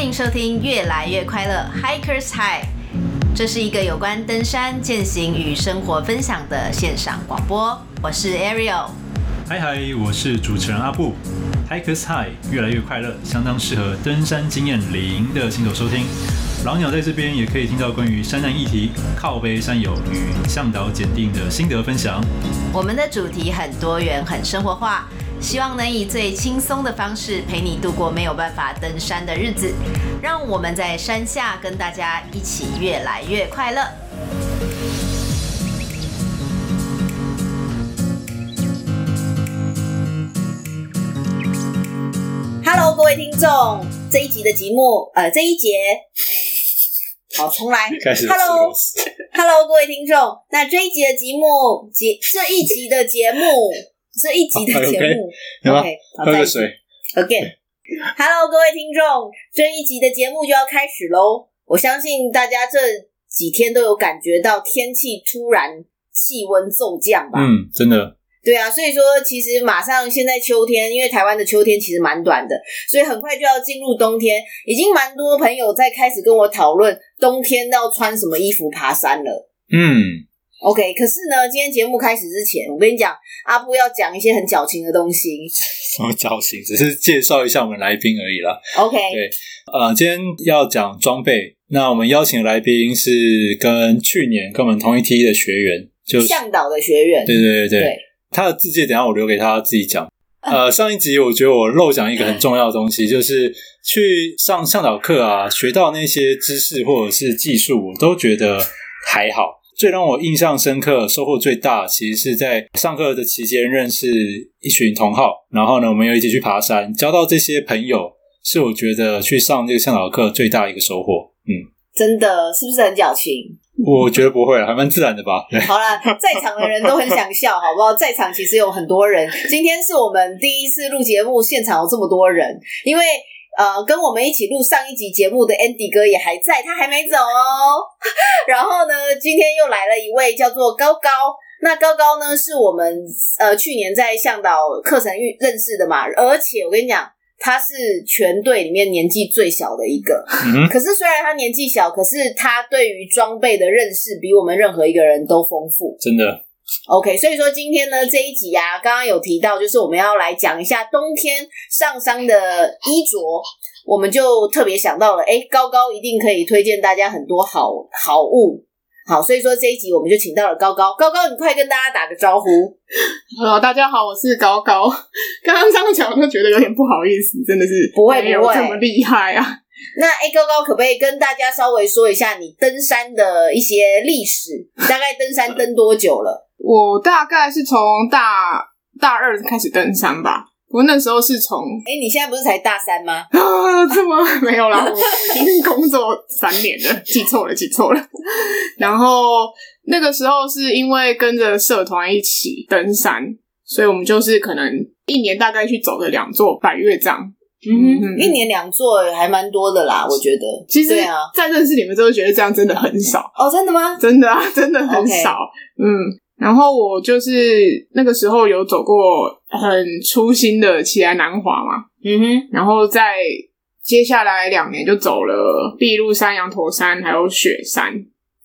欢迎收听《越来越快乐 Hikers High》，这是一个有关登山、践行与生活分享的线上广播。我是 Ariel，嗨嗨，我是主持人阿布。Hikers High，越来越快乐，相当适合登山经验零的新手收听。老鸟在这边也可以听到关于山难议题、靠背山友与向导检定的心得分享。我们的主题很多元、很生活化。希望能以最轻松的方式陪你度过没有办法登山的日子，让我们在山下跟大家一起越来越快乐。Hello，各位听众，这一集的节目，呃，这一节，哎，好，重来。Hello，Hello，各位听众，那这一集的节目，节这一集的节目。这一集的节目，OK，好，喝个水，Again，Hello，各位听众，这一集的节目就要开始喽。我相信大家这几天都有感觉到天气突然气温骤降吧？嗯，真的。对啊，所以说其实马上现在秋天，因为台湾的秋天其实蛮短的，所以很快就要进入冬天。已经蛮多朋友在开始跟我讨论冬天要穿什么衣服爬山了。嗯。OK，可是呢，今天节目开始之前，我跟你讲，阿布要讲一些很矫情的东西。什么矫情？只是介绍一下我们来宾而已啦。OK，对，呃，今天要讲装备。那我们邀请的来宾是跟去年跟我们同一梯的学员，就是向导的学员。对对对对，对他的自介等一下我留给他自己讲。呃，上一集我觉得我漏讲一个很重要的东西，就是去上向导课啊，学到那些知识或者是技术，我都觉得还好。最让我印象深刻、收获最大，其实是在上课的期间认识一群同好，然后呢，我们又一起去爬山，交到这些朋友，是我觉得去上这个向导课最大的一个收获。嗯，真的是不是很矫情？我觉得不会，还蛮自然的吧。好啦，在场的人都很想笑，好不好？在场其实有很多人，今天是我们第一次录节目，现场有这么多人，因为。呃，跟我们一起录上一集节目的 Andy 哥也还在，他还没走哦。然后呢，今天又来了一位叫做高高。那高高呢，是我们呃去年在向导课程遇认识的嘛。而且我跟你讲，他是全队里面年纪最小的一个。嗯。可是虽然他年纪小，可是他对于装备的认识比我们任何一个人都丰富。真的。OK，所以说今天呢这一集啊，刚刚有提到，就是我们要来讲一下冬天上山的衣着，我们就特别想到了，哎，高高一定可以推荐大家很多好好物。好，所以说这一集我们就请到了高高，高高你快跟大家打个招呼。Hello，大家好，我是高高。刚刚这样讲，我都觉得有点不好意思，真的是不会不会这么厉害啊。那哎，高高可不可以跟大家稍微说一下你登山的一些历史？大概登山登多久了？我大概是从大大二开始登山吧。我那时候是从……哎，你现在不是才大三吗？啊，这么没有啦，我我已经工作三年了，记错了，记错了。然后那个时候是因为跟着社团一起登山，所以我们就是可能一年大概去走了两座百岳帐。嗯哼，一年两座还蛮多的啦，我觉得。其实，在认识你们之后，觉得这样真的很少。哦，真的吗？真的啊，真的很少。Okay. 嗯。然后我就是那个时候有走过很粗心的奇来南华嘛，嗯哼，然后在接下来两年就走了碧露山、羊驼山还有雪山，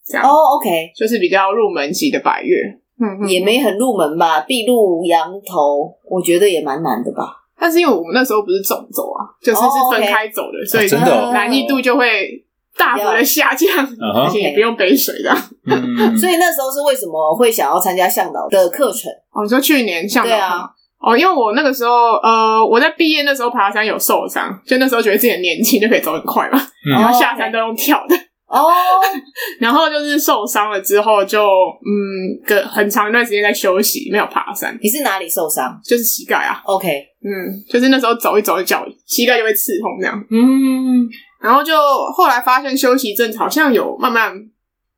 这样。哦，OK，就是比较入门级的百越，嗯，也没很入门吧，碧露、羊头，我觉得也蛮难的吧。但是因为我们那时候不是总走啊，就是是分开走的，所以难易度就会。大幅的下降，而且也不用背水的。嗯、所以那时候是为什么会想要参加向导的课程？哦，你说去年向导啊？哦，因为我那个时候，呃，我在毕业那时候爬山有受伤，就那时候觉得自己很年轻就可以走很快嘛，嗯、然后下山都用跳的。哦，然后就是受伤了之后就，嗯，个很长一段时间在休息，没有爬山。你是哪里受伤？就是膝盖啊。OK，嗯，就是那时候走一走，脚膝盖就会刺痛这样。嗯。然后就后来发现休息阵子好像有慢慢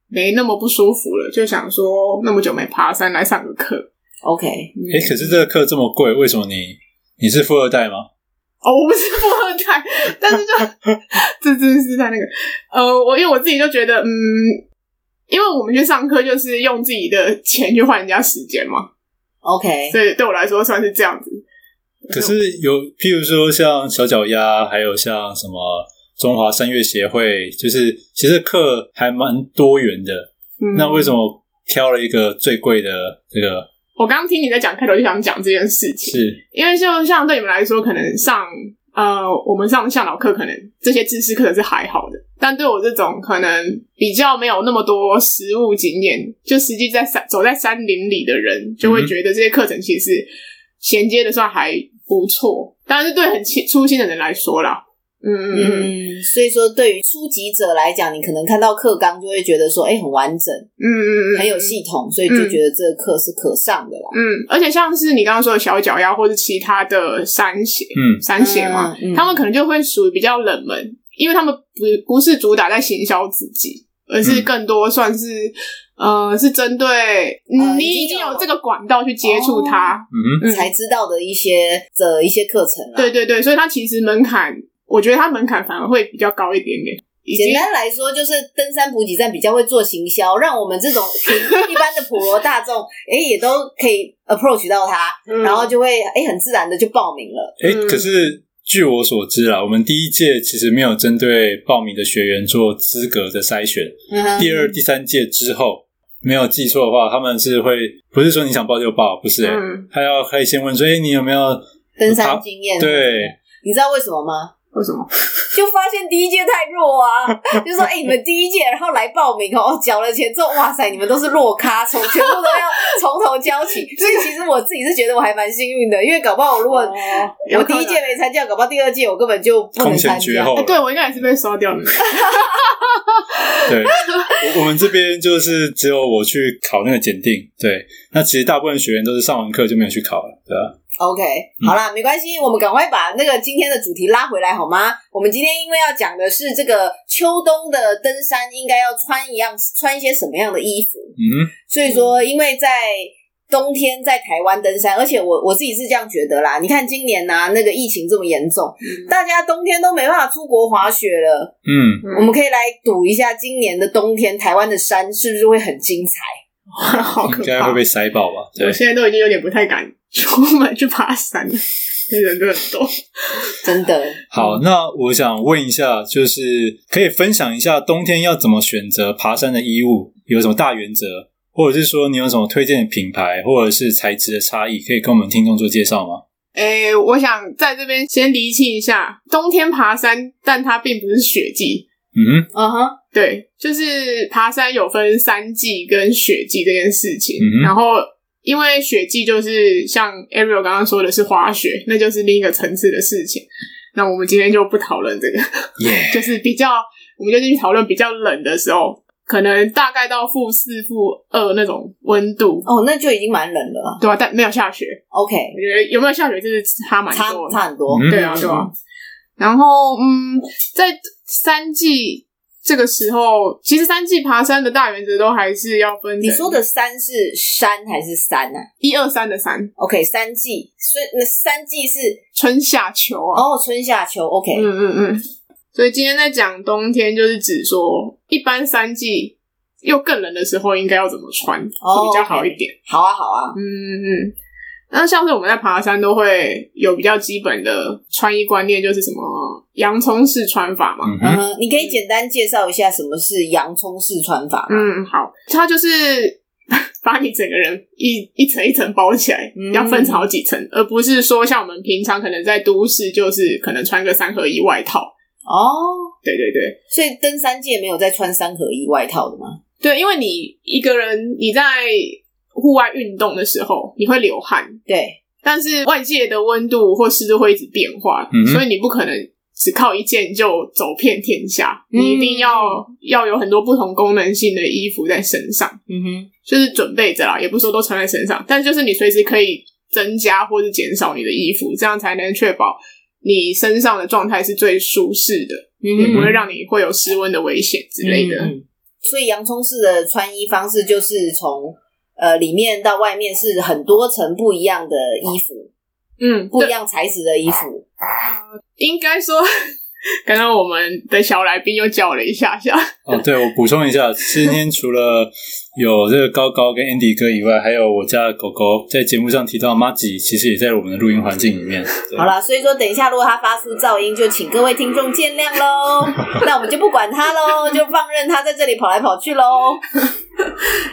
没那么不舒服了，就想说那么久没爬山，来上个课。OK，哎，可是这个课这么贵，为什么你你是富二代吗？哦，我不是富二代，但是就这真是在那个呃，我因为我自己就觉得，嗯，因为我们去上课就是用自己的钱去换人家时间嘛。OK，所以对我来说算是这样子。可是有，譬如说像小脚丫，还有像什么。中华声乐协会，就是其实课还蛮多元的。嗯、那为什么挑了一个最贵的这个？我刚刚听你在讲开头就想讲这件事情，是因为就像对你们来说，可能上呃我们上向导课，可能这些知识课程是还好的，但对我这种可能比较没有那么多实务经验，就实际在山走在山林里的人，就会觉得这些课程其实衔接的算还不错，当然是对很初心的人来说啦。嗯嗯嗯，所以说对于初级者来讲，你可能看到课纲就会觉得说，哎、欸，很完整，嗯嗯嗯，很有系统，所以就觉得这个课是可上的啦。嗯，而且像是你刚刚说的小脚丫，或是其他的山鞋，嗯，山鞋嘛，嗯嗯、他们可能就会属于比较冷门，因为他们不不是主打在行销自己，而是更多算是。呃，是针对、呃、你已经有这个管道去接触它，哦、嗯，才知道的一些的一些课程。对对对，所以它其实门槛，我觉得它门槛反而会比较高一点点。简单来说，就是登山补给站比较会做行销，让我们这种一般的普罗大众，哎、欸，也都可以 approach 到它，嗯、然后就会哎、欸、很自然的就报名了。哎、欸，可是。据我所知啊，我们第一届其实没有针对报名的学员做资格的筛选。嗯、第二、第三届之后，没有记错的话，他们是会不是说你想报就报，不是、欸？嗯，他要可以先问说，哎、欸，你有没有登山经验？对，你知道为什么吗？为什么？就发现第一届太弱啊！就说，哎、欸，你们第一届，然后来报名哦，缴了钱之后，哇塞，你们都是弱咖，从全部都要从头教起。所以其实我自己是觉得我还蛮幸运的，因为搞不好如果我第一届没参加，搞不好第二届我根本就不能参加。欸、对，我应该也是被刷掉的。对，我我们这边就是只有我去考那个检定。对，那其实大部分学员都是上完课就没有去考了，？OK，好啦，没关系，我们赶快把那个今天的主题拉回来好吗？我们今天因为要讲的是这个秋冬的登山应该要穿一样穿一些什么样的衣服，嗯，所以说因为在冬天在台湾登山，而且我我自己是这样觉得啦，你看今年啊那个疫情这么严重，嗯，大家冬天都没办法出国滑雪了，嗯，我们可以来赌一下今年的冬天台湾的山是不是会很精彩？哇，好可怕，应该会被塞爆吧？我现在都已经有点不太敢。出门去爬山，人都很多，真的。好，那我想问一下，就是可以分享一下冬天要怎么选择爬山的衣物，有什么大原则，或者是说你有什么推荐的品牌，或者是材质的差异，可以跟我们听众做介绍吗？诶、欸，我想在这边先厘清一下，冬天爬山，但它并不是雪季。嗯哼，嗯哼，对，就是爬山有分山季跟雪季这件事情，嗯、哼然后。因为雪季就是像 Ariel 刚刚说的是滑雪，那就是另一个层次的事情。那我们今天就不讨论这个. 就是比较，我们就进去讨论比较冷的时候，可能大概到负四、负二那种温度。哦，那就已经蛮冷了，对啊，但没有下雪。OK，我觉得有没有下雪就是差蛮多，差很多。对啊，对啊。然后，嗯，在三季。这个时候，其实三季爬山的大原则都还是要分。你说的山是山还是山呢？一二三的山。OK，三季，所以那三季是春夏秋啊。哦，春夏秋。OK，嗯嗯嗯。所以今天在讲冬天，就是指说一般三季又更冷的时候，应该要怎么穿会比较好一点。Oh. 好啊，好啊。嗯嗯。那像是我们在爬山都会有比较基本的穿衣观念，就是什么洋葱式穿法嘛。嗯哼，你可以简单介绍一下什么是洋葱式穿法吗？嗯，好，它就是 把你整个人一一层一层包起来，嗯、要分成好几层，而不是说像我们平常可能在都市就是可能穿个三合一外套。哦，对对对，所以登山界没有在穿三合一外套的吗？对，因为你一个人你在。户外运动的时候，你会流汗，对，但是外界的温度或湿度会一直变化，嗯、所以你不可能只靠一件就走遍天下，嗯、你一定要要有很多不同功能性的衣服在身上，嗯哼，就是准备着啦，也不是说都穿在身上，但就是你随时可以增加或是减少你的衣服，这样才能确保你身上的状态是最舒适的，嗯、也不会让你会有失温的危险之类的。嗯、所以洋葱式的穿衣方式就是从。呃，里面到外面是很多层不一样的衣服，嗯，不一样材质的衣服。呃，应该说，刚刚我们的小来宾又叫了一下下。哦，对，我补充一下，今天除了有这个高高跟 Andy 哥以外，还有我家的狗狗，在节目上提到麻吉，其实也在我们的录音环境里面。好了，所以说等一下如果它发出噪音，就请各位听众见谅喽。那我们就不管它喽，就放任它在这里跑来跑去喽。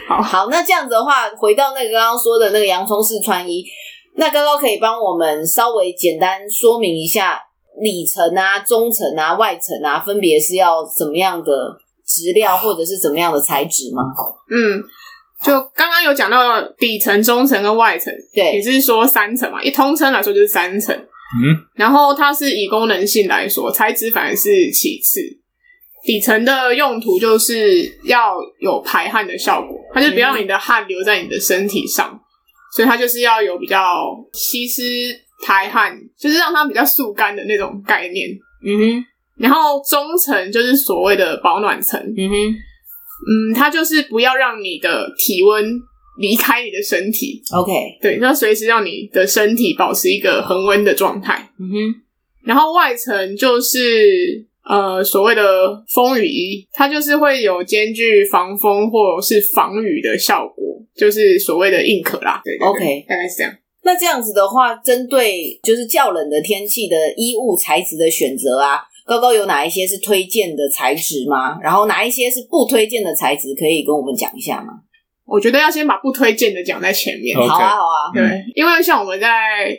好好，那这样子的话，回到那个刚刚说的那个洋葱式穿衣，那高高可以帮我们稍微简单说明一下里层啊、中层啊、外层啊，分别是要怎么样的？质料或者是怎么样的材质吗？嗯，就刚刚有讲到底层、中层跟外层，对，也是说三层嘛。一通称来说就是三层，嗯，然后它是以功能性来说，材质反而是其次。底层的用途就是要有排汗的效果，它就不要你的汗留在你的身体上，嗯、所以它就是要有比较吸湿排汗，就是让它比较速干的那种概念。嗯哼。然后中层就是所谓的保暖层，嗯哼，嗯，它就是不要让你的体温离开你的身体，OK，对，那随时让你的身体保持一个恒温的状态，嗯哼。然后外层就是呃所谓的风雨衣，它就是会有兼具防风或是防雨的效果，就是所谓的硬壳啦，对，，OK，大概是这样。那这样子的话，针对就是较冷的天气的衣物材质的选择啊。高高有哪一些是推荐的材质吗？然后哪一些是不推荐的材质，可以跟我们讲一下吗？我觉得要先把不推荐的讲在前面。Okay. 好啊，好啊，对，嗯、因为像我们在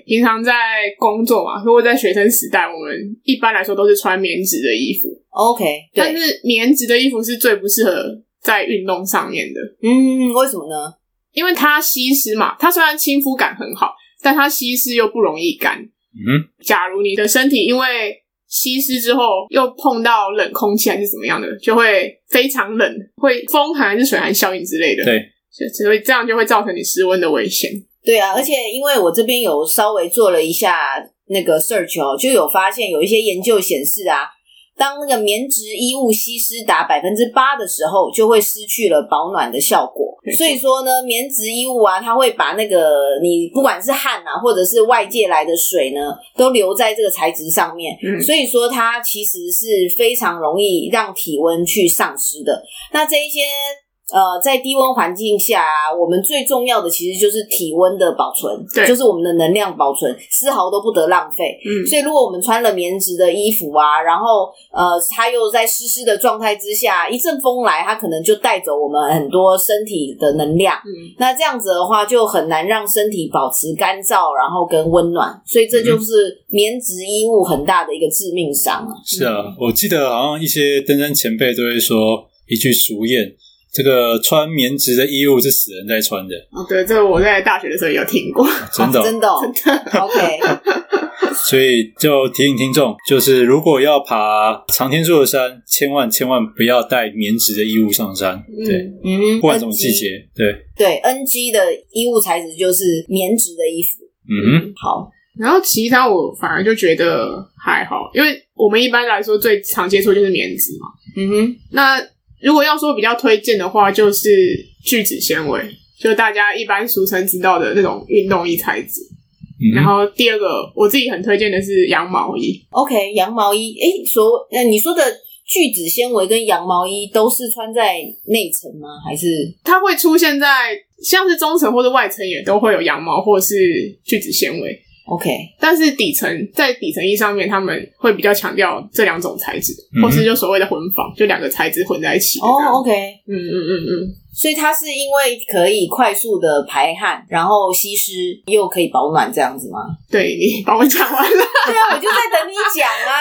平常在工作嘛，如果在学生时代，我们一般来说都是穿棉质的衣服。OK，但是棉质的衣服是最不适合在运动上面的。嗯，为什么呢？因为它吸湿嘛，它虽然亲肤感很好，但它吸湿又不容易干。嗯，假如你的身体因为吸湿之后，又碰到冷空气还是怎么样的，就会非常冷，会风寒还是水寒效应之类的。对，所以这样就会造成你失温的危险。对啊，而且因为我这边有稍微做了一下那个 search 哦，就有发现有一些研究显示啊。当那个棉质衣物吸湿达百分之八的时候，就会失去了保暖的效果。所以说呢，棉质衣物啊，它会把那个你不管是汗啊，或者是外界来的水呢，都留在这个材质上面。嗯，所以说它其实是非常容易让体温去丧失的。那这一些。呃，在低温环境下啊，我们最重要的其实就是体温的保存，对，就是我们的能量保存，丝毫都不得浪费。嗯，所以如果我们穿了棉质的衣服啊，然后呃，它又在湿湿的状态之下，一阵风来，它可能就带走我们很多身体的能量。嗯，那这样子的话，就很难让身体保持干燥，然后跟温暖。所以这就是棉质衣物很大的一个致命伤啊。是啊，我记得好像一些登山前辈都会说一句俗谚。这个穿棉质的衣物是死人在穿的。哦，对，这个我在大学的时候有听过，真的，真的，真的。OK，所以就提醒听众，就是如果要爬长天数的山，千万千万不要带棉质的衣物上山。对，嗯，不管什么季节，对对，NG 的衣物材质就是棉质的衣服。嗯，好。然后其他我反而就觉得还好，因为我们一般来说最常接触就是棉质嘛。嗯哼，那。如果要说比较推荐的话，就是聚酯纤维，就大家一般俗称知道的那种运动衣材质。嗯、然后第二个，我自己很推荐的是羊毛衣。OK，羊毛衣，诶，所，那你说的聚酯纤维跟羊毛衣都是穿在内层吗？还是它会出现在像是中层或者外层也都会有羊毛或是聚酯纤维？OK，但是底层在底层衣上面，他们会比较强调这两种材质，嗯、或是就所谓的混纺，就两个材质混在一起。哦、oh，OK，嗯嗯嗯嗯，所以它是因为可以快速的排汗，然后吸湿，又可以保暖这样子吗？对，你帮我讲完了。对啊，我就在等你讲啊。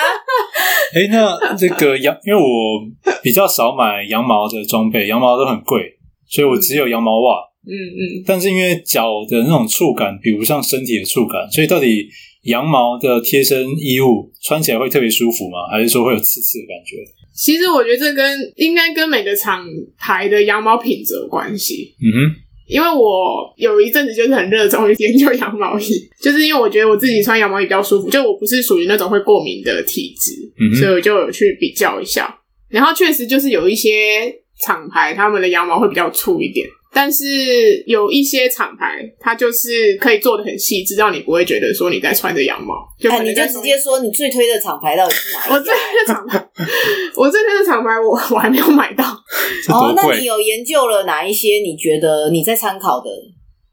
哎、欸，那这个羊，因为我比较少买羊毛的装备，羊毛都很贵，所以我只有羊毛袜。嗯嗯，但是因为脚的那种触感比不上身体的触感，所以到底羊毛的贴身衣物穿起来会特别舒服吗？还是说会有刺刺的感觉？其实我觉得这跟应该跟每个厂牌的羊毛品质有关系。嗯哼，因为我有一阵子就是很热衷于研究羊毛衣，就是因为我觉得我自己穿羊毛衣比较舒服，就我不是属于那种会过敏的体质，嗯，所以我就有去比较一下，然后确实就是有一些厂牌他们的羊毛会比较粗一点。但是有一些厂牌，它就是可以做的很细致，让你不会觉得说你在穿着羊毛。就你就直接说你最推的厂牌到底是哪？我最推的厂牌，我最推的厂牌，我我还没有买到。哦，那你有研究了哪一些？你觉得你在参考的？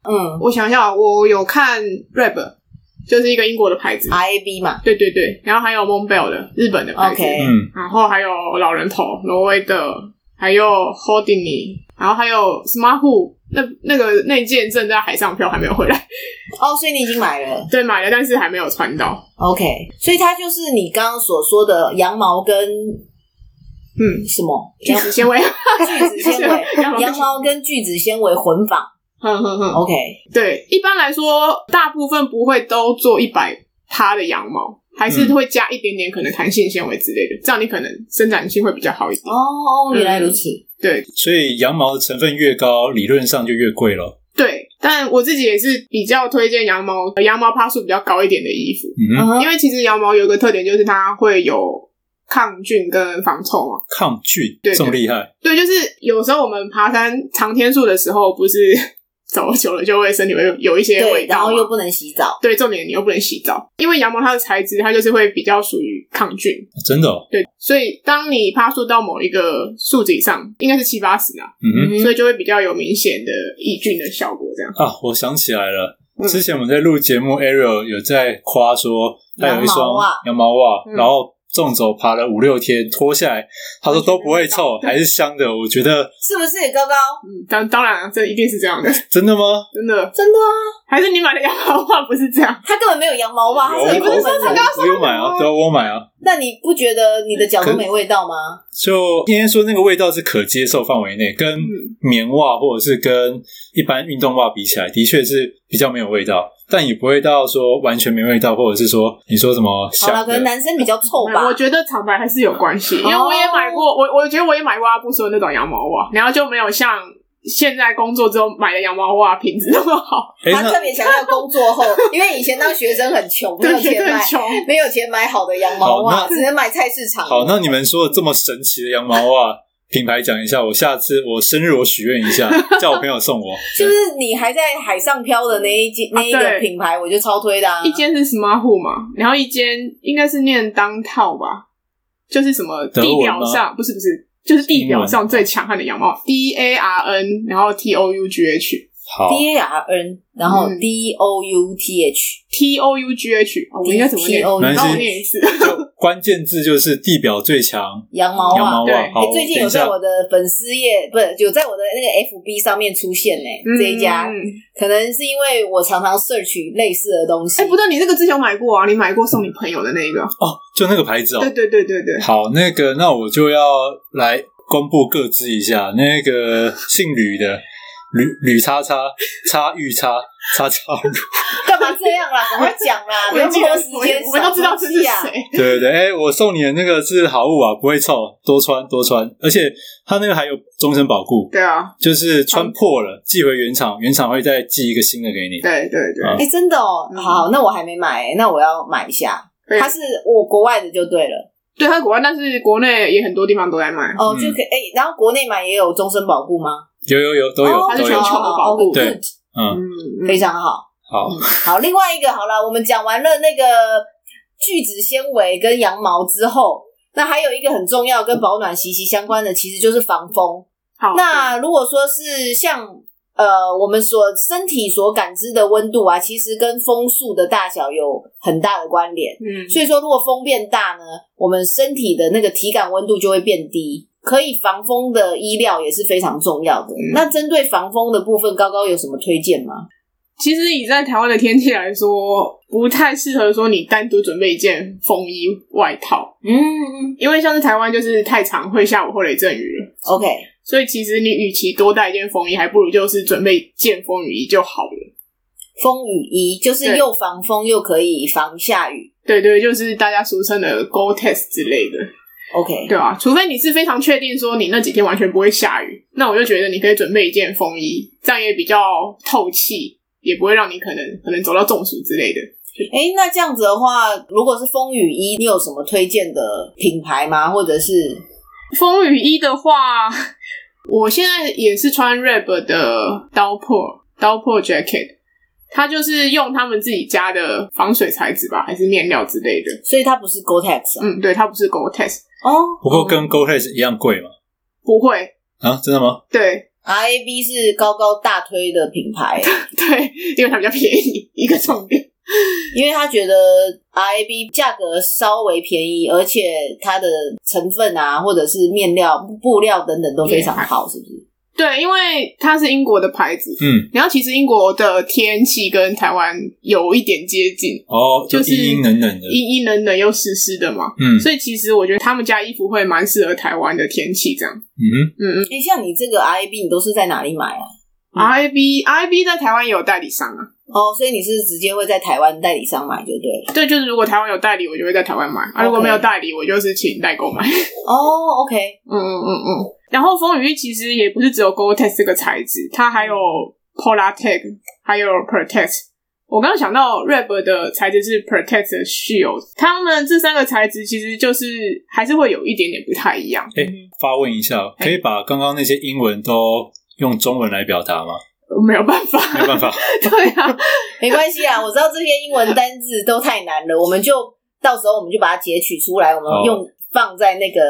嗯，我想想，我有看 Reb，就是一个英国的牌子，R A B 嘛。对对对，然后还有 Montbell 的日本的牌子，okay. 嗯，然后还有老人头挪威的，还有 Houdini，然后还有 Smartwool，那那个那件正在海上漂还没有回来。哦，所以你已经买了？对，买了，但是还没有穿到。OK，所以它就是你刚刚所说的羊毛跟。嗯，什么聚酯纤维？聚酯纤维，羊毛跟聚酯纤维混纺。哼哼哼，OK。对，一般来说，大部分不会都做一百趴的羊毛，还是会加一点点可能弹性纤维之类的，这样你可能生长性会比较好一点。哦，原来如此。对，所以羊毛的成分越高，理论上就越贵了。对，但我自己也是比较推荐羊毛，羊毛趴数比较高一点的衣服。嗯，因为其实羊毛有个特点，就是它会有。抗菌跟防臭嘛？抗菌，对，这么厉害。对，就是有时候我们爬山长天数的时候，不是走久了就会身体会有一些味道，然后又不能洗澡。对，重点你又不能洗澡，因为羊毛它的材质，它就是会比较属于抗菌。真的哦？对，所以当你爬树到某一个数值以上，应该是七八十啊，嗯哼，所以就会比较有明显的抑菌的效果。这样啊，我想起来了，之前我们在录节目，Ariel 有在夸说他有一双羊毛袜，然后。纵走爬了五六天，脱下来，他说都不会臭，还是香的。我觉得是不是高高？嗯，当当然，这一定是这样的。真的吗？真的，真的啊？还是你买的羊毛袜不是这样？他根本没有羊毛袜，你不是说他刚刚说有买啊？对啊，我买啊。那你不觉得你的脚都没味道吗？就今天说那个味道是可接受范围内，跟棉袜或者是跟一般运动袜比起来，的确是比较没有味道。但也不会到说完全没味道，或者是说你说什么？好了，可能男生比较臭吧。我觉得厂牌还是有关系，因为我也买过，我我觉得我也买过阿布说的那种羊毛袜，然后就没有像现在工作之后买的羊毛袜品质那么好。他特别强调工作后，因为以前当学生很穷，没有钱买，没有钱买好的羊毛袜，只能买菜市场。好，那你们说的这么神奇的羊毛袜。品牌讲一下，我下次我生日我许愿一下，叫我朋友送我。就是你还在海上漂的那一间那一个品牌，我就超推的。啊。一间是 Smartwool 嘛，然后一间应该是念当套吧，就是什么地表上不是不是，就是地表上最强悍的羊毛，D A R N，然后 T O U G H。D A R N，然后 D O U T H，T O U G H，我应该怎么念？然后念一次。关键字就是地表最强羊毛袜。对，最近有在我的粉丝页，不是有在我的那个 F B 上面出现呢。这一家可能是因为我常常 search 类似的东西。哎，不对，你那个之前买过啊？你买过送你朋友的那个？哦，就那个牌子哦。对对对对对。好，那个那我就要来公布各自一下，那个姓吕的。吕吕叉叉叉玉叉叉叉乳，干嘛这样啦？赶快讲啦！不要拖时间，我们都知道这是谁。对对对，哎、欸，我送你的那个是好物啊，不会臭，多穿多穿，而且它那个还有终身保固。对啊，就是穿破了寄回原厂，原厂会再寄一个新的给你。对对对，哎、嗯欸，真的哦，好，那我还没买，那我要买一下。它是我国外的就对了，对，它是国外，但是国内也很多地方都在卖。哦，就可以，哎、欸，然后国内买也有终身保固吗？有有有都有，它是全球的保护，对，嗯，非常好，好，好。另外一个好了，我们讲完了那个聚酯纤维跟羊毛之后，那还有一个很重要跟保暖息息相关的，其实就是防风。好，那如果说是像呃我们所身体所感知的温度啊，其实跟风速的大小有很大的关联。嗯，所以说如果风变大呢，我们身体的那个体感温度就会变低。可以防风的衣料也是非常重要的。嗯、那针对防风的部分，高高有什么推荐吗？其实以在台湾的天气来说，不太适合说你单独准备一件风衣外套。嗯，因为像是台湾就是太常会下午会雷阵雨了。OK，所以其实你与其多带一件风衣，还不如就是准备一件风雨衣就好了。风雨衣就是又防风又可以防下雨。对对，就是大家俗称的 Gore-Tex 之类的。OK，对啊，除非你是非常确定说你那几天完全不会下雨，那我就觉得你可以准备一件风衣，这样也比较透气，也不会让你可能可能走到中暑之类的。哎、欸，那这样子的话，如果是风雨衣，你有什么推荐的品牌吗？或者是风雨衣的话，我现在也是穿 Reb 的 Downpour Downpour Jacket，它就是用他们自己家的防水材质吧，还是面料之类的，所以它不是 Gore-Tex 啊。嗯，对，它不是 Gore-Tex。哦，不过跟 Gore-Tex 一样贵吗？不会，啊，真的吗？对，RAB 是高高大推的品牌，对，因为它比较便宜，一个重点。因为他觉得 RAB 价格稍微便宜，而且它的成分啊，或者是面料、布料等等都非常好，是不是？对，因为它是英国的牌子，嗯，然后其实英国的天气跟台湾有一点接近，哦，就是阴阴冷冷的，阴阴冷冷又湿湿的嘛，嗯，所以其实我觉得他们家衣服会蛮适合台湾的天气，这样，嗯嗯嗯，哎，像你这个 RAB，你都是在哪里买啊？RAB RAB 在台湾也有代理商啊，哦，所以你是直接会在台湾代理商买就对了。对，就是如果台湾有代理，我就会在台湾买。啊，如果没有代理，我就是请代购买。哦，OK，嗯嗯嗯嗯。然后风雨衣其实也不是只有 Gore-Tex 这个材质，它还有 Polartec，还有 Protect。我刚刚想到 Rab 的材质是 Pertex Shield，他们这三个材质其实就是还是会有一点点不太一样。哎，发问一下，可以把刚刚那些英文都用中文来表达吗？没有办法，没有办法。对啊，没关系啊，我知道这些英文单字都太难了，我们就到时候我们就把它截取出来，我们用放在那个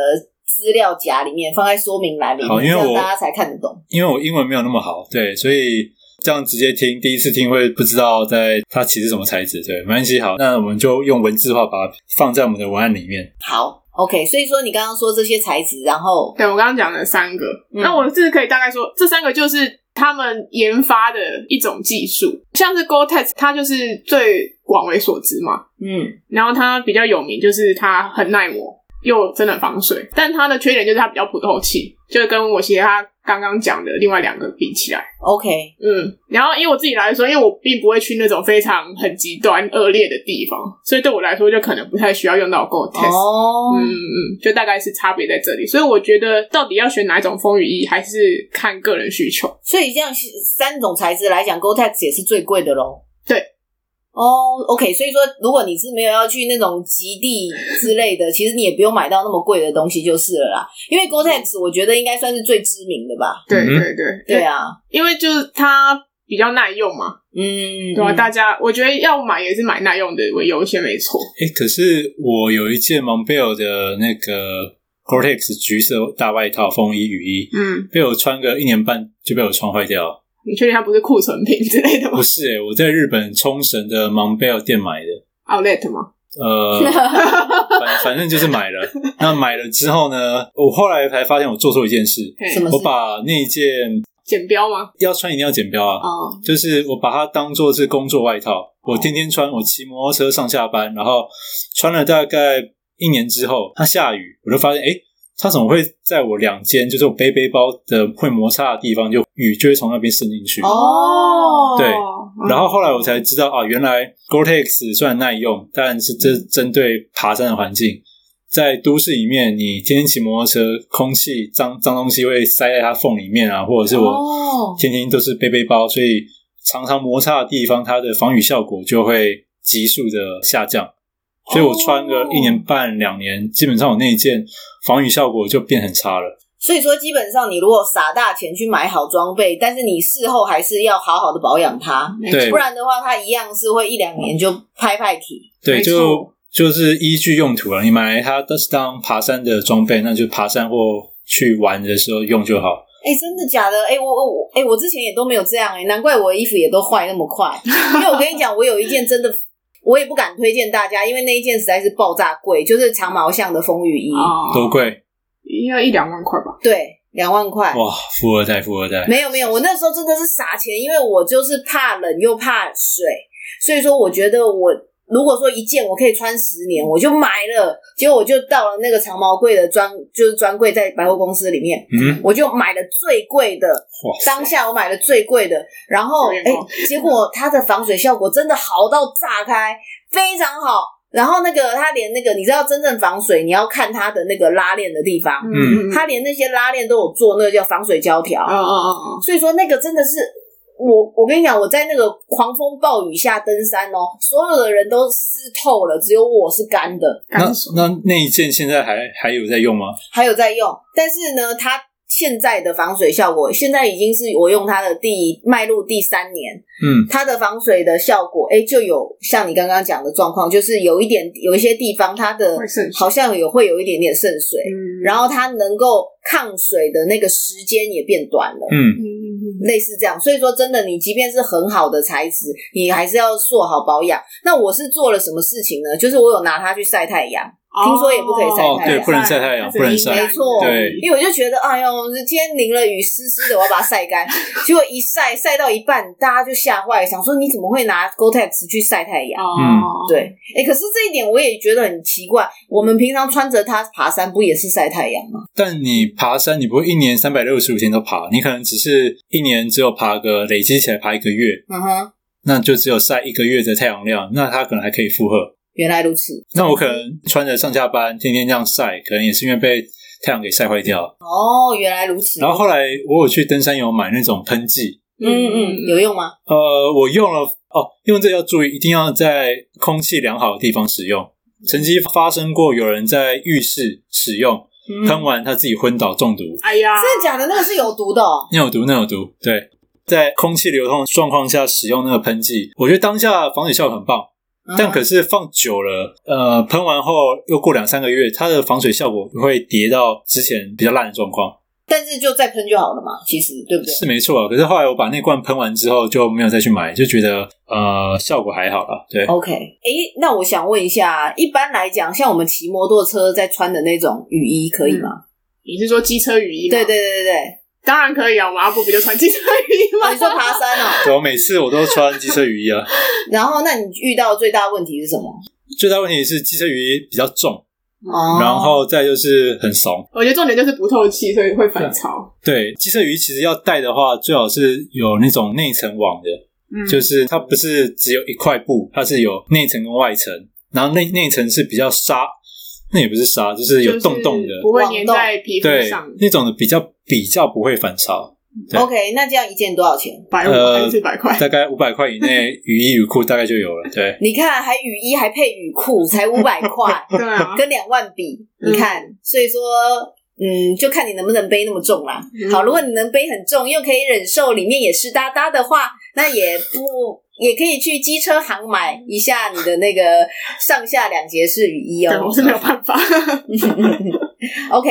资料夹里面，放在说明栏里面，好，因为我这样大家才看得懂。因为我英文没有那么好，对，所以这样直接听，第一次听会不知道在它其实什么材质，对，没关系。好，那我们就用文字化把它放在我们的文案里面。好。OK，所以说你刚刚说这些材质，然后对我刚刚讲了三个，嗯、那我是可以大概说这三个就是他们研发的一种技术，像是 Gore-Tex，它就是最广为所知嘛，嗯，然后它比较有名就是它很耐磨，又真的防水，但它的缺点就是它比较不透气，就是跟我其他刚刚讲的另外两个比起来，OK，嗯，然后因为我自己来说，因为我并不会去那种非常很极端恶劣的地方，所以对我来说就可能不太需要用到 Gore-Tex，哦，嗯嗯，就大概是差别在这里。所以我觉得到底要选哪一种风雨衣，还是看个人需求。所以这样三种材质来讲，Gore-Tex 也是最贵的咯。对。哦、oh，OK，所以说，如果你是没有要去那种极地之类的，其实你也不用买到那么贵的东西就是了啦。因为 Gore-Tex 我觉得应该算是最知名的吧。对对对，对啊，因为就是它比较耐用嘛。嗯，对啊，大家我觉得要买也是买耐用的为优先，没错。哎、欸，可是我有一件 Montbell 的那个 Gore-Tex 橘色大外套风衣雨衣，嗯，被我穿个一年半就被我穿坏掉了。你确定它不是库存品之类的吗？不是诶、欸、我在日本冲绳的 Montbell 店买的，Outlet 吗？呃，反反正就是买了。那买了之后呢，我后来才发现我做错一件事。什么事？我把那件剪标吗？要穿一定要剪标啊！哦，就是我把它当做是工作外套，我天天穿。我骑摩托车上下班，然后穿了大概一年之后，它下雨，我就发现，哎、欸。它怎么会在我两肩，就是我背背包的会摩擦的地方，就雨就会从那边渗进去？哦，对。然后后来我才知道啊，原来 Gore-Tex 虽然耐用，但是这针对爬山的环境，在都市里面，你天天骑摩托车，空气脏脏东西会塞在它缝里面啊，或者是我天天都是背背包，所以常常摩擦的地方，它的防雨效果就会急速的下降。所以我穿个一年半两年，基本上我那一件防雨效果就变很差了。所以说，基本上你如果撒大钱去买好装备，但是你事后还是要好好的保养它，不然的话，它一样是会一两年就拍拍体。对，就就是依据用途了。你买它都是当爬山的装备，那就爬山或去玩的时候用就好。哎、欸，真的假的？哎、欸，我我哎、欸，我之前也都没有这样哎、欸，难怪我的衣服也都坏那么快。因为我跟你讲，我有一件真的。我也不敢推荐大家，因为那一件实在是爆炸贵，就是长毛象的风雨衣，多贵？应该一两万块吧？对，两万块。哇，富二代，富二代！没有没有，我那时候真的是傻钱，因为我就是怕冷又怕水，所以说我觉得我。如果说一件我可以穿十年，我就买了。结果我就到了那个长毛柜的专，就是专柜在百货公司里面，嗯，我就买了最贵的。当下我买了最贵的，然后哎、欸，结果它的防水效果真的好到炸开，非常好。然后那个它连那个你知道真正防水，你要看它的那个拉链的地方，嗯，它连那些拉链都有做那个叫防水胶条，嗯嗯嗯嗯，所以说那个真的是。我我跟你讲，我在那个狂风暴雨下登山哦，所有的人都湿透了，只有我是干的。那那那一件现在还还有在用吗？还有在用，但是呢，它现在的防水效果，现在已经是我用它的第迈入第三年，嗯，它的防水的效果，哎，就有像你刚刚讲的状况，就是有一点有一些地方它的好像有会有一点点渗水，嗯，然后它能够抗水的那个时间也变短了，嗯，类似这样，所以说真的，你即便是很好的材质，你还是要做好保养。那我是做了什么事情呢？就是我有拿它去晒太阳。听说也不可以晒太阳，对，不能晒太阳，不能晒，没错，对，因为我就觉得，哎呦，今天淋了雨，湿湿的，我要把它晒干。结果一晒晒到一半，大家就吓坏，想说你怎么会拿 Gore-Tex 去晒太阳？嗯，对，哎，可是这一点我也觉得很奇怪。我们平常穿着它爬山，不也是晒太阳吗？但你爬山，你不会一年三百六十五天都爬，你可能只是一年只有爬个累积起来爬一个月，嗯哼，那就只有晒一个月的太阳量，那它可能还可以负荷。原来如此，那我可能穿着上下班，天天这样晒，可能也是因为被太阳给晒坏掉。哦，原来如此。然后后来我有去登山有买那种喷剂，嗯嗯，有用吗？呃，我用了哦，用这要注意，一定要在空气良好的地方使用。曾经发生过有人在浴室使用，喷完他自己昏倒中毒。哎呀，真的假的？那个是有毒的哦，那有毒，那有毒。对，在空气流通状况下使用那个喷剂，我觉得当下防水效果很棒。但可是放久了，呃，喷完后又过两三个月，它的防水效果会跌到之前比较烂的状况。但是就再喷就好了嘛，其实对不对？是没错啊。可是后来我把那罐喷完之后就没有再去买，就觉得呃效果还好了。对，OK。哎，那我想问一下，一般来讲，像我们骑摩托车在穿的那种雨衣可以吗？嗯、你是说机车雨衣吗？对对对对对。当然可以啊，我们阿布不就穿机车雨衣吗？你说爬山哦？对，我每次我都穿机车雨衣啊。然后，那你遇到最大的问题是什么？最大问题是机车雨衣比较重，哦，然后再就是很怂。我觉得重点就是不透气，所以会反潮。对，机车雨衣其实要带的话，最好是有那种内层网的，嗯，就是它不是只有一块布，它是有内层跟外层，然后内内层是比较纱。那也不是纱，就是有洞洞的，不会粘在皮肤上。那种的比较比较不会反潮。OK，那这样一件多少钱？百五还是百块？大概五百块以内，雨衣雨裤大概就有了。对，你看，还雨衣还配雨裤，才五百块，对啊，跟两万比，你看，所以说，嗯，就看你能不能背那么重啦。好，如果你能背很重，又可以忍受里面也湿哒哒的话，那也不。也可以去机车行买一下你的那个上下两节式雨衣哦。我是没有办法。OK，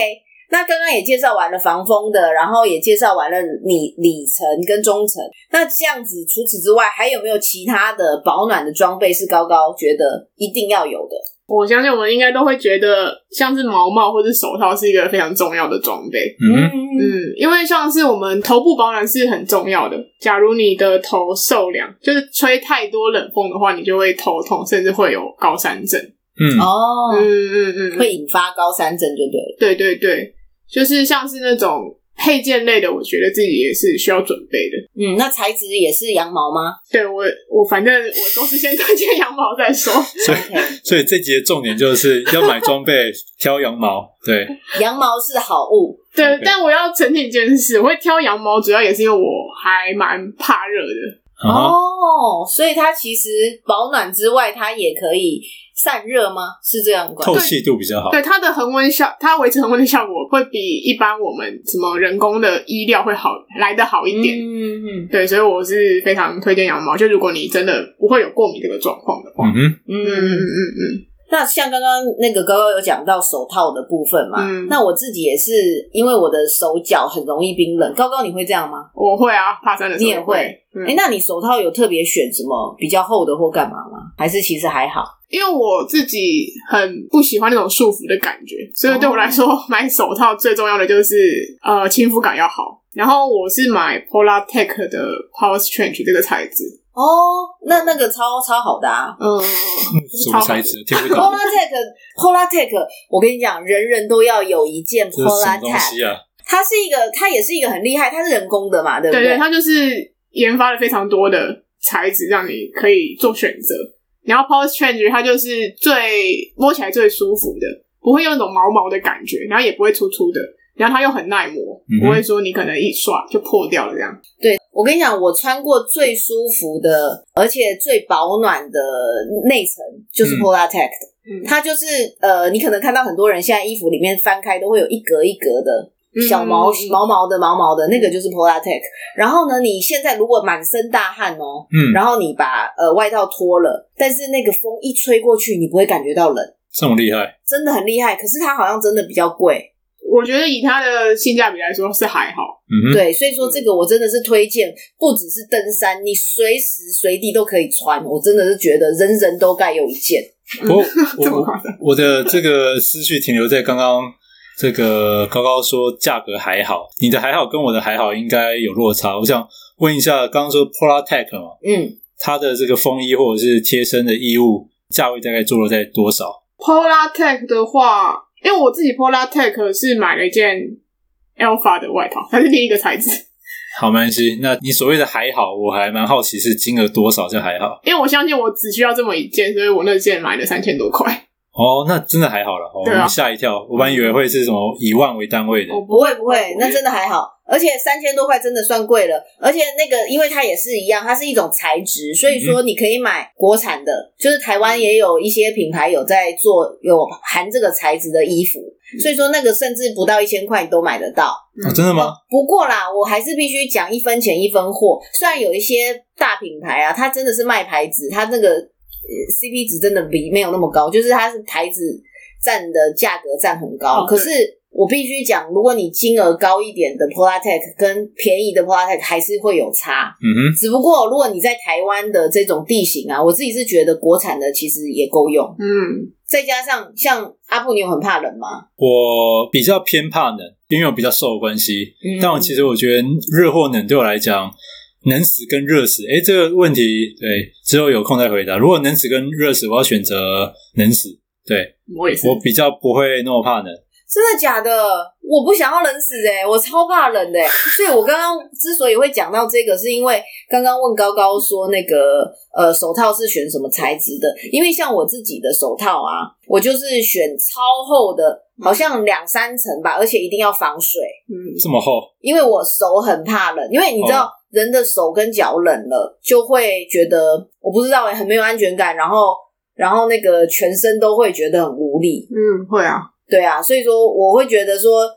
那刚刚也介绍完了防风的，然后也介绍完了你里层跟中层。那这样子，除此之外，还有没有其他的保暖的装备是高高觉得一定要有的？我相信我们应该都会觉得，像是毛帽或者手套是一个非常重要的装备。嗯嗯，因为像是我们头部保暖是很重要的。假如你的头受凉，就是吹太多冷风的话，你就会头痛，甚至会有高山症。嗯哦，嗯嗯嗯，会引发高山症，就对了。对对对，就是像是那种。配件类的，我觉得自己也是需要准备的。嗯，那材质也是羊毛吗？对，我我反正我都是先推荐羊毛再说。所以所以这集的重点就是要买装备挑羊毛。对，羊毛是好物。对，Okay. 但我要澄清一件事，我会挑羊毛，主要也是因为我还蛮怕热的。Uh huh. 哦，所以它其实保暖之外，它也可以。散热吗？是这样的，透气度比较好。对，它的恒温效，它维持恒温的效果会比一般我们什么人工的衣料会好来得好一点。嗯嗯嗯。对，所以我是非常推荐羊毛。就如果你真的不会有过敏这个状况的话，嗯嗯嗯嗯嗯嗯。那像刚刚那个高高有讲到手套的部分嘛，嗯，那我自己也是因为我的手脚很容易冰冷。高高你会这样吗？我会啊，爬山的时候你也会。哎、嗯欸，那你手套有特别选什么比较厚的或干嘛吗？还是其实还好？因为我自己很不喜欢那种束缚的感觉，所以对我来说，哦、买手套最重要的就是呃亲肤感要好。然后我是买 Polartec 的 Power Strange 这个材质。哦，那那个超超好的啊，嗯，什么材质？听不懂。Polartec，Polartec，我跟你讲，人人都要有一件 Polartec 啊。它是一个，它也是一个很厉害，它是人工的嘛，对不对？对对，它就是研发了非常多的材质，让你可以做选择。然后 Power Stretch 它就是最摸起来最舒服的，不会有那种毛毛的感觉，然后也不会粗粗的。然后它又很耐磨，嗯、不会说你可能一刷就破掉了这样。对，我跟你讲，我穿过最舒服的，而且最保暖的内层就是 Polartec 的。嗯、它就是呃，你可能看到很多人现在衣服里面翻开都会有一格一格的，小毛毛毛的毛毛的那个就是 Polartec。然后呢，你现在如果满身大汗哦，嗯，然后你把呃外套脱了，但是那个风一吹过去，你不会感觉到冷，这么厉害，真的很厉害。可是它好像真的比较贵，我觉得以它的性价比来说是还好，嗯，对，所以说这个我真的是推荐，不只是登山，你随时随地都可以穿。我真的是觉得人人都该有一件。我 我我的这个思绪停留在刚刚。这个高高说价格还好，你的还好跟我的还好应该有落差。我想问一下，刚刚说 Polartec 嘛，嗯，它的这个风衣或者是贴身的衣物价位大概做落在多少？Polartec 的话，因为我自己 Polar Tech 是买了一件 Alpha 的外套，它是另一个材质。好，没关系。那你所谓的还好，我还蛮好奇是金额多少就还好，因为我相信我只需要这么一件，所以我那件买了三千多块。哦，那真的还好了，我们吓一跳，我本来以为会是什么以万为单位的。我，不会不会，那真的还好，而且三千多块真的算贵了，而且那个因为它也是一样，它是一种材质，所以说你可以买国产的，就是台湾也有一些品牌有在做有含这个材质的衣服，所以说那个甚至不到一千块你都买得到。哦，真的吗？哦，不过啦，我还是必须讲一分钱一分货，虽然有一些大品牌啊，它真的是卖牌子，它那个 CP 值真的比没有那么高，就是它是牌子。占的价格占很高，可是我必须讲，如果你金额高一点的 Polartec 跟便宜的 Polartec 还是会有差。嗯哼。只不过如果你在台湾的这种地形啊，我自己是觉得国产的其实也够用。嗯。再加上像阿布，你有很怕冷吗？我比较偏怕冷，因为我比较瘦的关系。嗯。但我其实我觉得热或冷对我来讲，冷死跟热死，诶，这个问题对之后有空再回答。如果冷死跟热死，我要选择冷死。对，我也是，我比较不会那么怕冷。真的假的？我不想要冷死诶，我超怕冷的。所以我刚刚之所以会讲到这个，是因为刚刚问高高说那个呃手套是选什么材质的？因为像我自己的手套啊，我就是选超厚的，好像两三层吧，而且一定要防水。嗯，这么厚？因为我手很怕冷，因为你知道人的手跟脚冷了，就会觉得我不知道诶，很没有安全感，然后。然后那个全身都会觉得很无力，嗯，会啊，对啊，所以说我会觉得说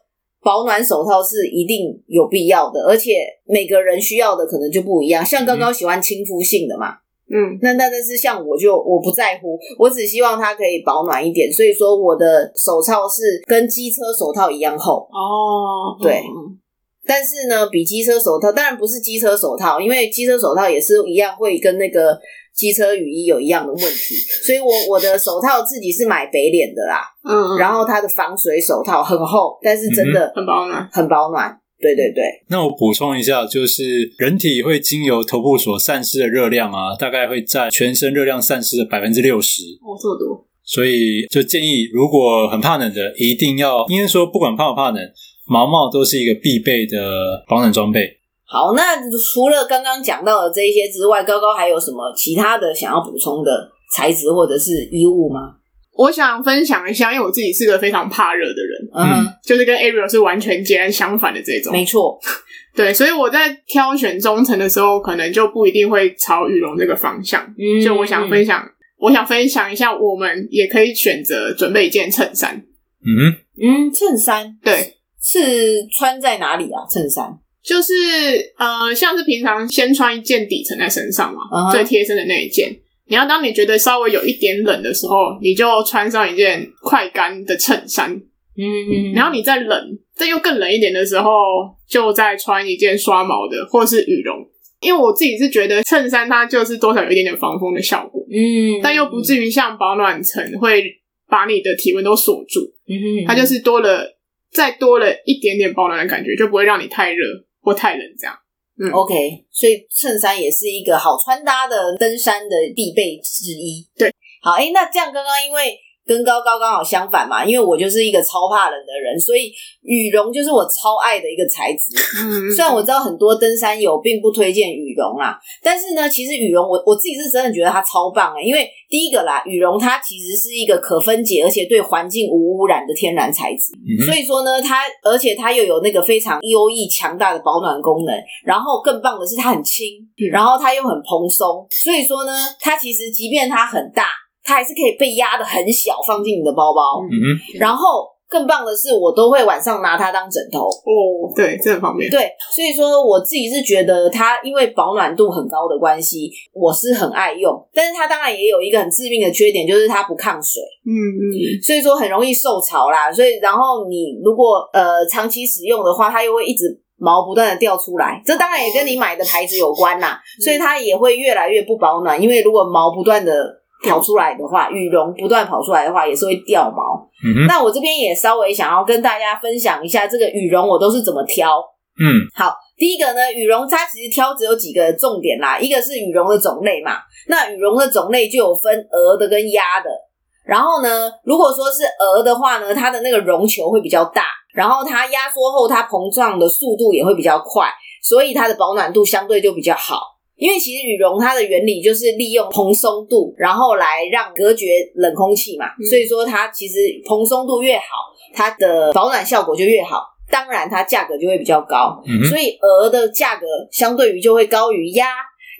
保暖手套是一定有必要的，而且每个人需要的可能就不一样。像高高喜欢亲肤性的嘛，嗯，那那但是像我就我不在乎，我只希望它可以保暖一点，所以说我的手套是跟机车手套一样厚哦，对，嗯，但是呢，比机车手套当然不是机车手套，因为机车手套也是一样会跟那个。机车雨衣有一样的问题，所以我我的手套自己是买北脸的啦，嗯，然后它的防水手套很厚，但是真的很保暖，很保暖。对对对。那我补充一下，就是人体会经由头部所散失的热量啊，大概会占全身热量散失的百分之六十。哦，这么多。所以就建议，如果很怕冷的，一定要，应该说不管怕不怕冷，毛毛都是一个必备的保暖装备。好，那除了刚刚讲到的这一些之外，高高还有什么其他的想要补充的材质或者是衣物吗？我想分享一下，因为我自己是个非常怕热的人，嗯，就是跟 Ariel 是完全截然相反的这种。没错，对，所以我在挑选中层的时候，可能就不一定会朝羽绒这个方向。嗯，所以我想分享，我想分享一下，我们也可以选择准备一件衬衫。嗯嗯，衬衫，对，是穿在哪里啊？衬衫。就是呃，像是平常先穿一件底层在身上嘛，uh huh. 最贴身的那一件。你要当你觉得稍微有一点冷的时候，你就穿上一件快干的衬衫。嗯嗯、uh。然后你再冷，再又更冷一点的时候，就再穿一件刷毛的或是羽绒。因为我自己是觉得衬衫它就是多少有一点点防风的效果，嗯、uh，huh. 但又不至于像保暖层会把你的体温都锁住。嗯、uh. 它就是多了再多了一点点保暖的感觉，就不会让你太热。或太冷这样，嗯，OK，所以衬衫也是一个好穿搭的登山的必备之一。对，好，哎、欸，那这样刚刚因为。跟高高刚好相反嘛，因为我就是一个超怕冷的人，所以羽绒就是我超爱的一个材质。嗯，虽然我知道很多登山友并不推荐羽绒啦，但是呢，其实羽绒我我自己是真的觉得它超棒诶，因为第一个啦，羽绒它其实是一个可分解而且对环境无污染的天然材质，嗯、所以说呢，它而且它又有那个非常优异强大的保暖功能，然后更棒的是它很轻，然后它又很蓬松，所以说呢，它其实即便它很大。它还是可以被压得很小，放进你的包包。嗯哼。然后更更棒的是，我都会晚上拿它当枕头。哦，对，这很方便。对，所以说我自己是觉得它因为保暖度很高的关系，我是很爱用。但是它当然也有一个很致命的缺点，就是它不抗水。嗯嗯。所以说很容易受潮啦。所以然后你如果呃长期使用的话，它又会一直毛不断的掉出来。这当然也跟你买的牌子有关啦。所以它也会越来越不保暖，因为如果毛不断的。跑出来的话，羽绒不断跑出来的话，也是会掉毛。嗯。那我这边也稍微想要跟大家分享一下，这个羽绒我都是怎么挑。嗯，好，第一个呢，羽绒它其实挑只有几个重点啦，一个是羽绒的种类嘛。那羽绒的种类就有分鹅的跟鸭的。然后呢，如果说是鹅的话呢，它的那个绒球会比较大，然后它压缩后它膨胀的速度也会比较快，所以它的保暖度相对就比较好。因为其实羽绒它的原理就是利用蓬松度，然后来让隔绝冷空气嘛，所以说它其实蓬松度越好，它的保暖效果就越好，当然它价格就会比较高。嗯、所以鹅的价格相对于就会高于鸭，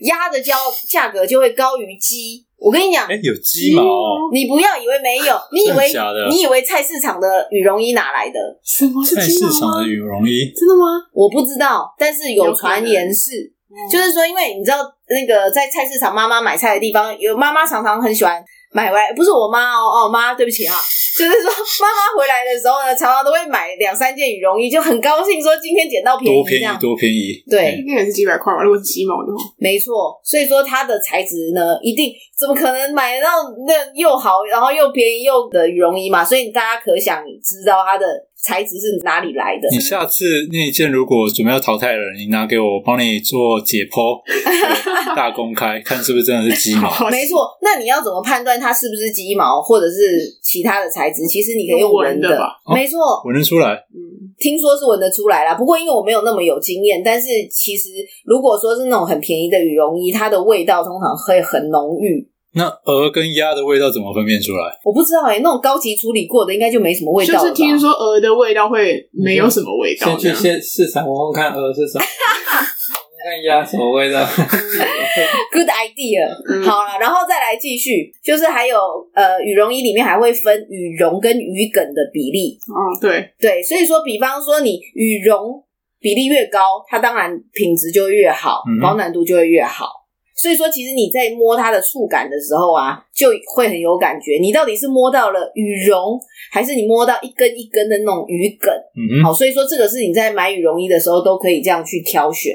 鸭的价价格就会高于鸡。我跟你讲，哎，有鸡毛、哦，你不要以为没有，你以为你以为菜市场的羽绒衣哪来的？什么是菜市场的羽绒衣？真的吗？我不知道，但是有传言是。就是说，因为你知道那个在菜市场妈妈买菜的地方，有妈妈常常很喜欢买回来，不是我妈哦哦妈，对不起哈。就是说，妈妈回来的时候呢，常常都会买两三件羽绒衣，就很高兴说今天捡到便宜，多便宜多便宜。对，应该也是几百块吧，如果是鸡毛的话。没错，所以说它的材质呢，一定怎么可能买到那又好，然后又便宜又的羽绒衣嘛？所以大家可想知道它的材质是哪里来的。你下次那一件如果准备要淘汰了，你拿给我，帮你做解剖，大公开，看是不是真的是鸡毛。没错，那你要怎么判断它是不是鸡毛，或者是其他的材质？其实你可以用闻的，吧没错，闻得出来。嗯，听说是闻得出来啦。不过因为我没有那么有经验，但是其实如果说是那种很便宜的羽绒衣，它的味道通常会很浓郁。那鹅跟鸭的味道怎么分辨出来？我不知道哎、欸，那种高级处理过的应该就没什么味道。就是听说鹅的味道会没有什么味道。先去先市场闻闻看鹅是什么。看鸭什么味道？Good idea。嗯、好了，然后再来继续，就是还有呃，羽绒衣里面还会分羽绒跟羽梗的比例。哦，对对，所以说，比方说你羽绒比例越高，它当然品质就越好，嗯、保暖度就会越好。所以说，其实你在摸它的触感的时候啊，就会很有感觉。你到底是摸到了羽绒，还是你摸到一根一根的那种羽梗？嗯哼，好，所以说这个是你在买羽绒衣的时候都可以这样去挑选。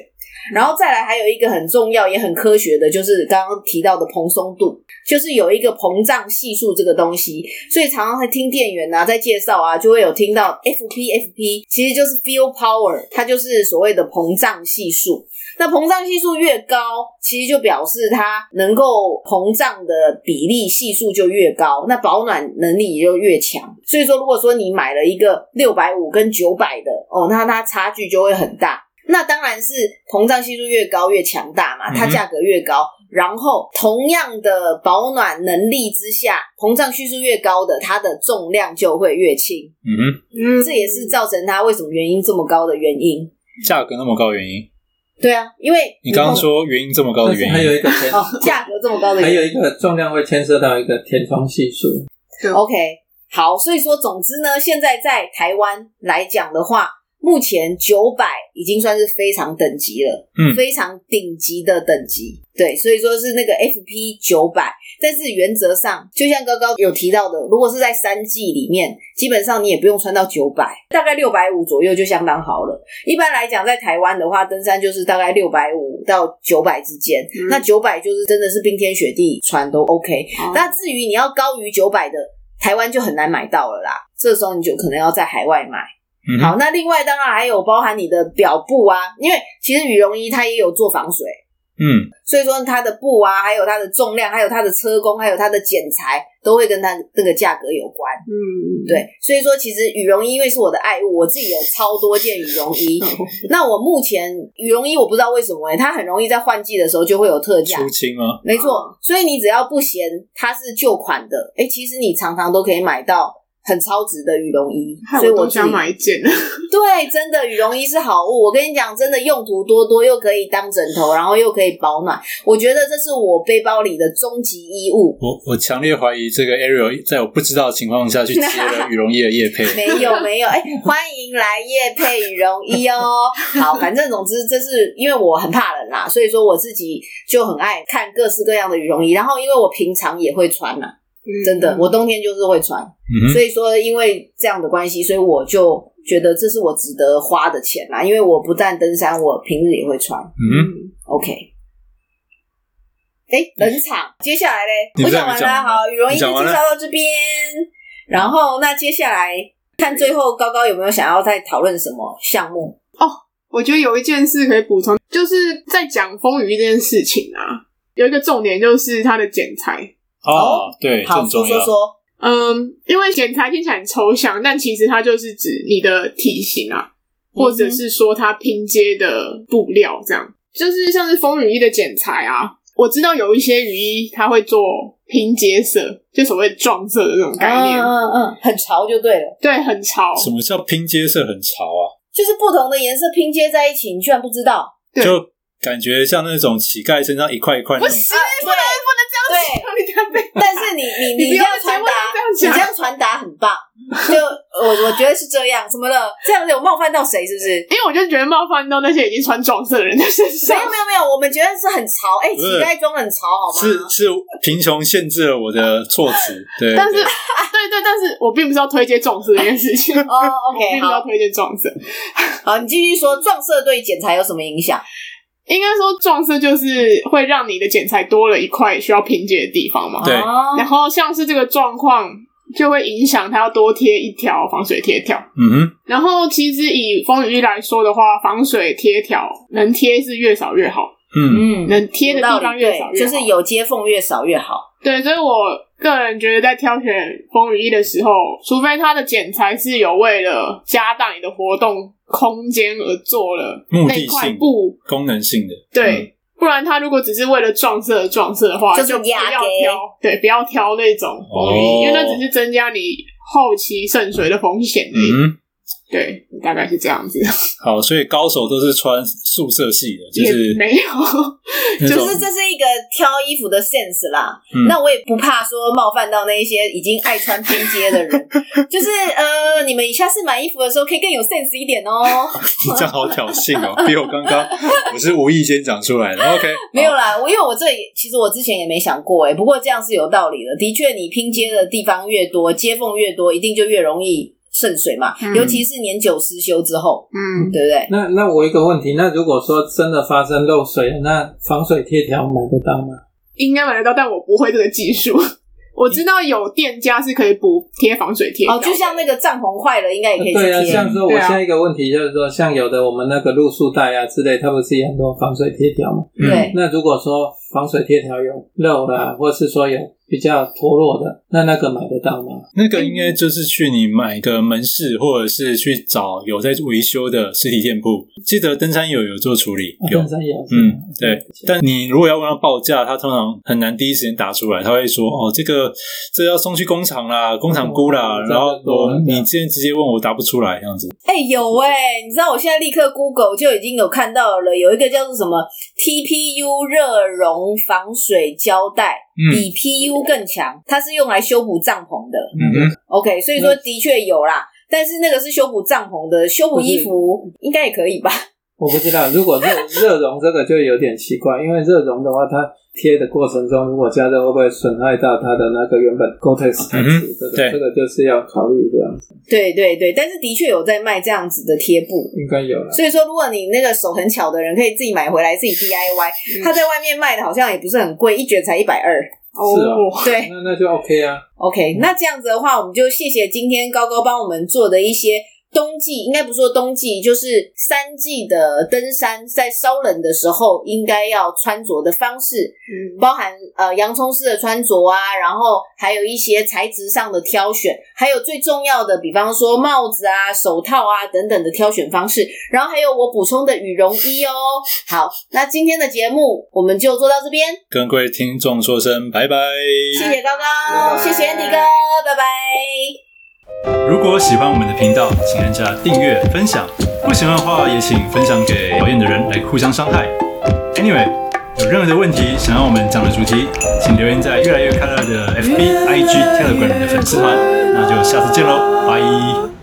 然后再来还有一个很重要也很科学的，就是刚刚提到的蓬松度，就是有一个膨胀系数这个东西，所以常常会听店员啊在介绍啊，就会有听到 FP FP，其实就是 Feel Power，它就是所谓的膨胀系数。那膨胀系数越高，其实就表示它能够膨胀的比例系数就越高，那保暖能力也就越强。所以说，如果说你买了一个六百五跟九百的哦，那它差距就会很大。那当然是膨胀系数越高越强大嘛，它价格越高。嗯、然后同样的保暖能力之下，膨胀系数越高的，它的重量就会越轻。嗯哼，嗯，这也是造成它为什么原因这么高的原因。价格那么高原因？对啊，因为你刚刚说原因这么高的原因，还有 一个哦，价格这么高的原因，还有一个重量会牵涉到一个填充系数。OK，好，所以说总之呢，现在在台湾来讲的话。目前九百已经算是非常等级了，嗯，非常顶级的等级，对，所以说是那个 FP 九百。但是原则上，就像刚刚有提到的，如果是在三季里面，基本上你也不用穿到九百，大概六百五左右就相当好了。一般来讲，在台湾的话，登山就是大概六百五到九百之间。嗯、那九百就是真的是冰天雪地穿都 OK。嗯、那至于你要高于九百的，台湾就很难买到了啦。这时候你就可能要在海外买。好，那另外当然还有包含你的表布啊，因为其实羽绒衣它也有做防水，嗯，所以说它的布啊，还有它的重量，还有它的车工，还有它的剪裁，都会跟它那个价格有关，嗯，对，所以说其实羽绒衣因为是我的爱物，我自己有超多件羽绒衣。那我目前羽绒衣我不知道为什么哎、欸，它很容易在换季的时候就会有特价，出清吗？没错，所以你只要不嫌它是旧款的，哎、欸，其实你常常都可以买到。很超值的羽绒衣，所以我想买一件。对，真的羽绒衣是好物。我跟你讲，真的用途多多，又可以当枕头，然后又可以保暖。我觉得这是我背包里的终极衣物。我我强烈怀疑这个 Ariel 在我不知道的情况下去接了羽绒衣的夜配。没有没有，哎、欸，欢迎来夜配羽绒衣哦。好，反正总之这是因为我很怕冷啦，所以说我自己就很爱看各式各样的羽绒衣。然后因为我平常也会穿啦。真的，我冬天就是会穿，嗯、所以说因为这样的关系，所以我就觉得这是我值得花的钱啦。因为我不但登山，我平日也会穿。嗯，OK。哎，冷场，嗯、接下来嘞，我讲完了，好，羽绒衣就介绍到这边。然后，那接下来看最后高高有没有想要再讨论什么项目？哦，我觉得有一件事可以补充，就是在讲风雨衣这件事情啊，有一个重点就是它的剪裁。哦，对，好，说说说，嗯，因为剪裁听起来很抽象，但其实它就是指你的体型啊，或者是说它拼接的布料，这样，就是像是风雨衣的剪裁啊。我知道有一些雨衣它会做拼接色，就所谓撞色的这种概念，嗯嗯嗯，很潮就对了，对，很潮。什么叫拼接色很潮啊？就是不同的颜色拼接在一起，你居然不知道？就感觉像那种乞丐身上一块一块那种。不行，不能不能这样子。但是你 你你这样传达，你这样传达很棒。就我我觉得是这样，怎么了？这样有冒犯到谁？是不是？因为我就觉得冒犯到那些已经穿撞色的人的身上。没有没有没有，我们觉得是很潮。哎、欸，乞丐装很潮，好吗？是是，贫穷限制了我的措辞。对，但是对对，但是我并不是要推荐撞色这件事情。哦，OK，我并不是要推荐撞色。好，你继续说，撞色对剪裁有什么影响？应该说撞色就是会让你的剪裁多了一块需要拼接的地方嘛。对。然后像是这个状况，就会影响它要多贴一条防水贴条。嗯哼。然后其实以风雨衣来说的话，防水贴条能贴是越少越好。嗯嗯。能贴的地方越少越好。就是有接缝越少越好。对，所以我个人觉得在挑选风雨衣的时候，除非它的剪裁是有为了加大你的活动。空间而做了那块布，功能性的，对，嗯、不然它如果只是为了撞色而撞色的话，就不要挑，对，不要挑那种风雨衣，哦、因为那只是增加你后期渗水的风险而已。嗯对，大概是这样子。好，所以高手都是穿素色系的，就是没有，就是这是一个挑衣服的 sense 啦。嗯、那我也不怕说冒犯到那一些已经爱穿拼接的人，就是呃，你们下次买衣服的时候可以更有 sense 一点哦。你这样好挑衅哦，比我刚刚我是无意间讲出来的。OK，没有啦，我因为我这里其实我之前也没想过哎，不过这样是有道理的。的确，你拼接的地方越多，接缝越多，一定就越容易。渗水嘛，嗯、尤其是年久失修之后，嗯，对不对？那那我一个问题，那如果说真的发生漏水，那防水贴条买得到吗？应该买得到，但我不会这个技术。我知道有店家是可以补贴防水贴哦，就像那个帐篷坏了，应该也可以贴。对啊，像说我下一个问题就是说，像有的我们那个露宿带啊之类，它不是有很多防水贴条吗？对。那如果说防水贴条有漏了，或是说有。比较脱落的，那那个买得到吗？那个应该就是去你买个门市，或者是去找有在维修的实体店铺。记得登山友有做处理，登山友，嗯，对。但你如果要问他报价，他通常很难第一时间答出来，他会说：“哦，这个这个、要送去工厂啦，工厂估啦。嗯”然后我你之前直接问我答不出来这样子。哎、欸，有哎、欸，你知道我现在立刻 Google 就已经有看到了，有一个叫做什么 TPU 热熔防水胶带。比 PU 更强，它是用来修补帐篷的。嗯哼，OK，所以说的确有啦，嗯、但是那个是修补帐篷的，修补衣服应该也可以吧？我不知道，如果热 热熔这个就有点奇怪，因为热熔的话，它贴的过程中如果加热会不会损害到它的那个原本 Gore-Tex 材质？这个这个就是要考虑这样子。对对对，但是的确有在卖这样子的贴布，应该有。所以说，如果你那个手很巧的人，可以自己买回来自己 DIY。他、嗯、在外面卖的好像也不是很贵，一卷才一百二。哦，是啊，对，那那就 OK 啊。OK，那这样子的话，我们就谢谢今天高高帮我们做的一些。冬季应该不说冬季，就是三季的登山，在稍冷的时候应该要穿着的方式，嗯，包含呃洋葱式的穿着啊，然后还有一些材质上的挑选，还有最重要的，比方说帽子啊、手套啊等等的挑选方式，然后还有我补充的羽绒衣哦。好，那今天的节目我们就做到这边，跟各位听众说声拜拜，谢谢高高，拜拜谢谢 Andy 哥，拜拜。如果喜欢我们的频道，请按下订阅、分享；不喜欢的话，也请分享给讨厌的人来互相伤害。Anyway，有任何的问题想要我们讲的主题，请留言在越来越快乐的 FB、IG、Telegram 的粉丝团。那就下次见喽，拜。